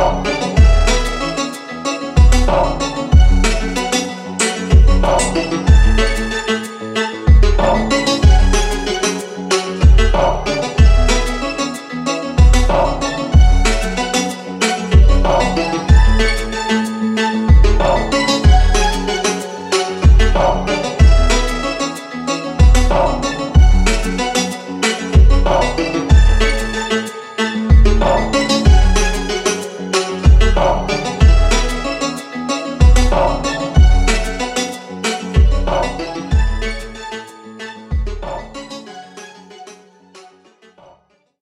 Oh.